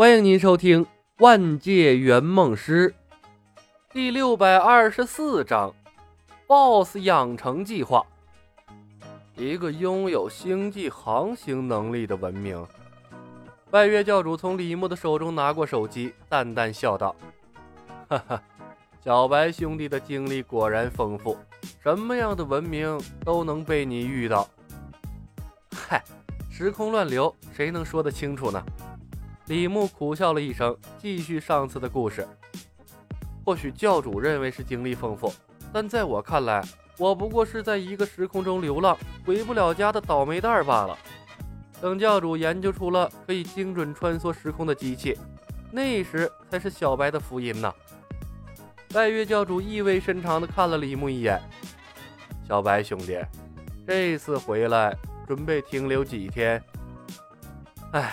欢迎您收听《万界圆梦师》第六百二十四章：BOSS 养成计划。一个拥有星际航行能力的文明。拜月教主从李牧的手中拿过手机，淡淡笑道：“哈哈，小白兄弟的经历果然丰富，什么样的文明都能被你遇到。”嗨，时空乱流，谁能说得清楚呢？李牧苦笑了一声，继续上次的故事。或许教主认为是经历丰富，但在我看来，我不过是在一个时空中流浪、回不了家的倒霉蛋罢了。等教主研究出了可以精准穿梭时空的机器，那时才是小白的福音呢。拜月教主意味深长地看了李牧一眼：“小白兄弟，这次回来准备停留几天？”哎。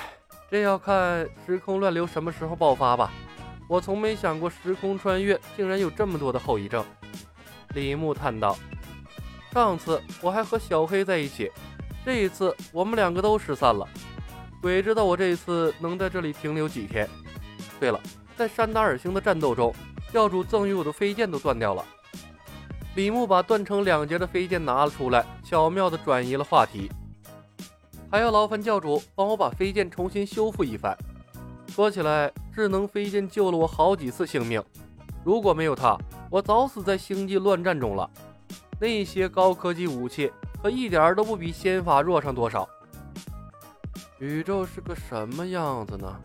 这要看时空乱流什么时候爆发吧。我从没想过时空穿越竟然有这么多的后遗症。李牧叹道：“上次我还和小黑在一起，这一次我们两个都失散了。鬼知道我这一次能在这里停留几天。对了，在山达尔星的战斗中，教主赠予我的飞剑都断掉了。”李牧把断成两截的飞剑拿了出来，巧妙地转移了话题。还要劳烦教主帮我把飞剑重新修复一番。说起来，智能飞剑救了我好几次性命，如果没有它，我早死在星际乱战中了。那些高科技武器可一点都不比仙法弱上多少。宇宙是个什么样子呢？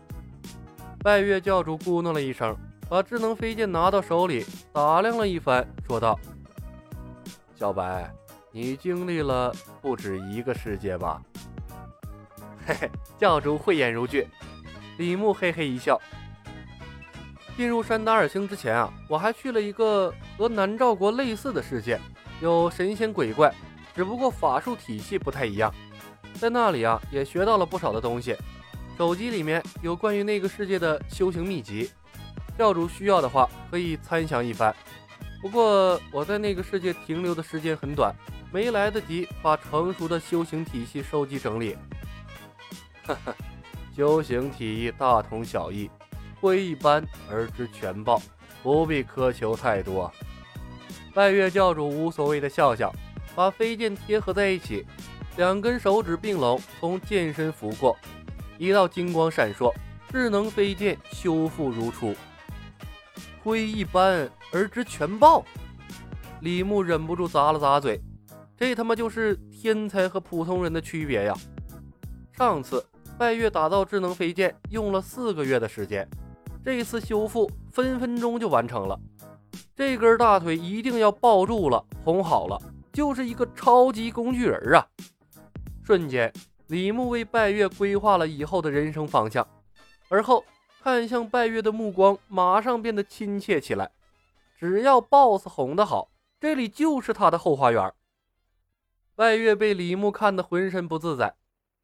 拜月教主咕哝了一声，把智能飞剑拿到手里，打量了一番，说道：“小白，你经历了不止一个世界吧？”嘿 嘿，教主慧眼如炬。李牧嘿嘿一笑。进入山达尔星之前啊，我还去了一个和南诏国类似的世界，有神仙鬼怪，只不过法术体系不太一样。在那里啊，也学到了不少的东西。手机里面有关于那个世界的修行秘籍，教主需要的话可以参详一番。不过我在那个世界停留的时间很短，没来得及把成熟的修行体系收集整理。哈哈，修行体大同小异，会一斑而知全豹，不必苛求太多。拜月教主无所谓的笑笑，把飞剑贴合在一起，两根手指并拢，从剑身拂过，一道金光闪烁，智能飞剑修复如初。灰一斑而知全豹，李牧忍不住咂了咂嘴，这他妈就是天才和普通人的区别呀！上次。拜月打造智能飞剑用了四个月的时间，这次修复分分钟就完成了。这根大腿一定要抱住了，哄好了，就是一个超级工具人啊！瞬间，李牧为拜月规划了以后的人生方向，而后看向拜月的目光马上变得亲切起来。只要 BOSS 哄得好，这里就是他的后花园。拜月被李牧看得浑身不自在。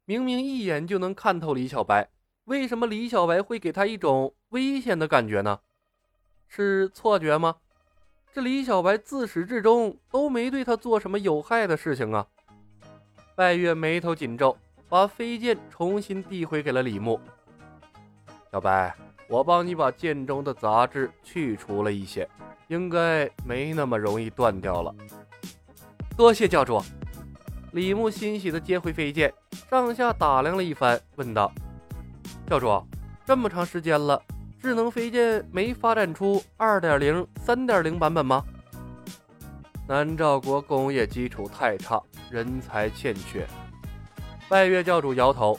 明明一眼就能看透李小白，为什么李小白会给他一种危险的感觉呢？是错觉吗？这李小白自始至终都没对他做什么有害的事情啊！拜月眉头紧皱，把飞剑重新递回给了李牧。小白，我帮你把剑中的杂质去除了一些，应该没那么容易断掉了。多谢教主。李牧欣喜地接回飞剑。上下打量了一番，问道：“教主，这么长时间了，智能飞剑没发展出二点零、三点零版本吗？”南诏国工业基础太差，人才欠缺。拜月教主摇头：“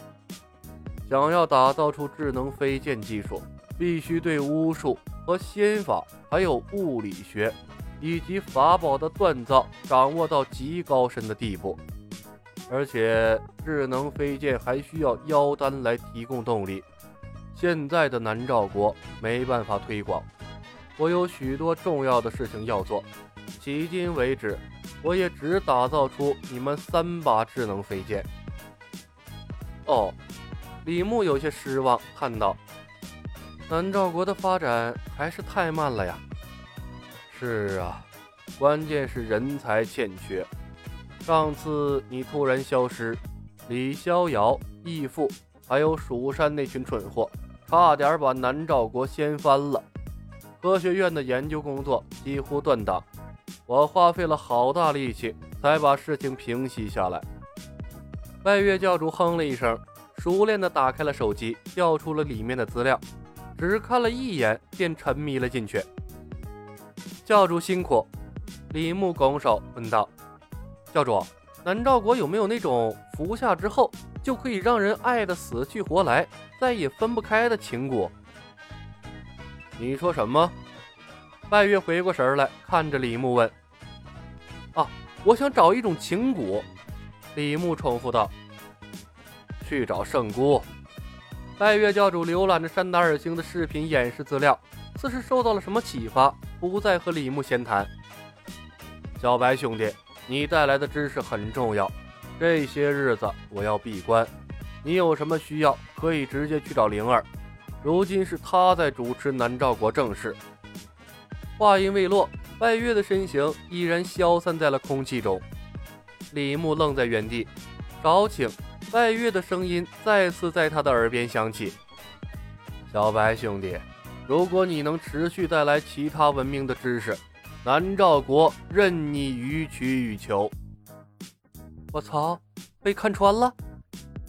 想要打造出智能飞剑技术，必须对巫术和仙法，还有物理学以及法宝的锻造掌握到极高深的地步。”而且智能飞剑还需要妖丹来提供动力，现在的南诏国没办法推广。我有许多重要的事情要做，迄今为止，我也只打造出你们三把智能飞剑。哦，李牧有些失望，叹道：“南诏国的发展还是太慢了呀。”是啊，关键是人才欠缺。上次你突然消失，李逍遥、义父还有蜀山那群蠢货，差点把南诏国掀翻了。科学院的研究工作几乎断档，我花费了好大力气才把事情平息下来。拜月教主哼了一声，熟练地打开了手机，调出了里面的资料，只看了一眼便沉迷了进去。教主辛苦，李牧拱手问道：“教主，南诏国有没有那种服下之后就可以让人爱得死去活来，再也分不开的情蛊？”你说什么？拜月回过神来，看着李牧问：“啊，我想找一种情蛊。”李牧重复道：“去找圣姑。”拜月教主浏览着山达尔星的视频演示资料，似是受到了什么启发，不再和李牧闲谈。小白兄弟，你带来的知识很重要，这些日子我要闭关，你有什么需要可以直接去找灵儿。如今是他在主持南诏国政事。话音未落，拜月的身形已然消散在了空气中。李牧愣在原地，少顷，拜月的声音再次在他的耳边响起：“小白兄弟，如果你能持续带来其他文明的知识，南诏国任你予取予求。”我操，被看穿了！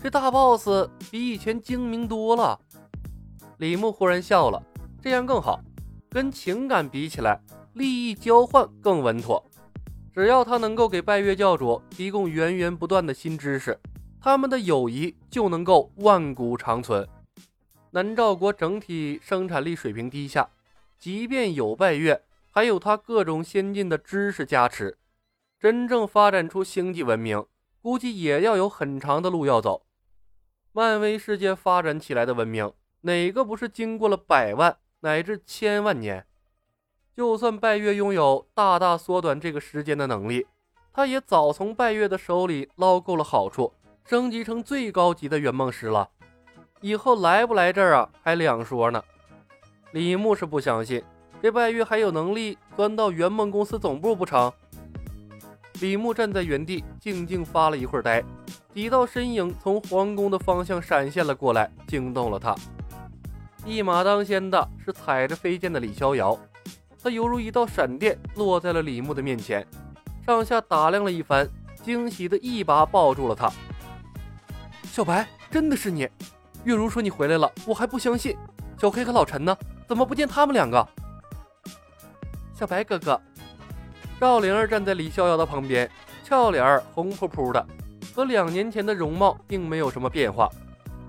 这大 boss 比以前精明多了。李牧忽然笑了，这样更好，跟情感比起来，利益交换更稳妥。只要他能够给拜月教主提供源源不断的新知识，他们的友谊就能够万古长存。南诏国整体生产力水平低下，即便有拜月，还有他各种先进的知识加持，真正发展出星际文明，估计也要有很长的路要走。漫威世界发展起来的文明，哪个不是经过了百万乃至千万年？就算拜月拥有大大缩短这个时间的能力，他也早从拜月的手里捞够了好处，升级成最高级的圆梦师了。以后来不来这儿啊，还两说呢。李牧是不相信这拜月还有能力钻到圆梦公司总部不成？李牧站在原地静静发了一会儿呆，几道身影从皇宫的方向闪现了过来，惊动了他。一马当先的是踩着飞剑的李逍遥。他犹如一道闪电落在了李牧的面前，上下打量了一番，惊喜的一把抱住了他。小白，真的是你！月如说你回来了，我还不相信。小黑和老陈呢？怎么不见他们两个？小白哥哥，赵灵儿站在李逍遥的旁边，俏脸儿红扑扑的，和两年前的容貌并没有什么变化，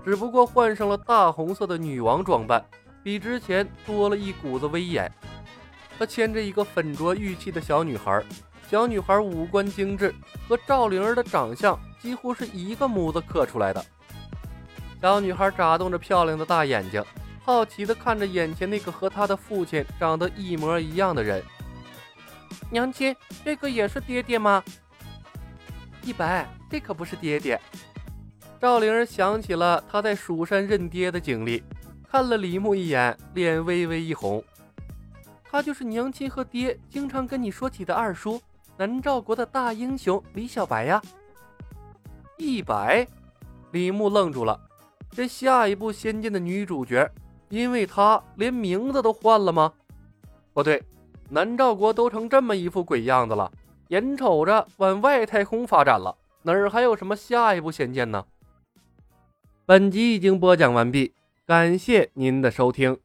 只不过换上了大红色的女王装扮，比之前多了一股子威严。他牵着一个粉着玉器的小女孩，小女孩五官精致，和赵灵儿的长相几乎是一个模子刻出来的。小女孩眨动着漂亮的大眼睛，好奇地看着眼前那个和他的父亲长得一模一样的人。娘亲，这个也是爹爹吗？一白，这可不是爹爹。赵灵儿想起了她在蜀山认爹的经历，看了李牧一眼，脸微微一红。他就是娘亲和爹经常跟你说起的二叔，南诏国的大英雄李小白呀。一白，李牧愣住了。这下一部仙剑的女主角，因为他连名字都换了吗？不对，南诏国都成这么一副鬼样子了，眼瞅着往外太空发展了，哪儿还有什么下一步先见呢？本集已经播讲完毕，感谢您的收听。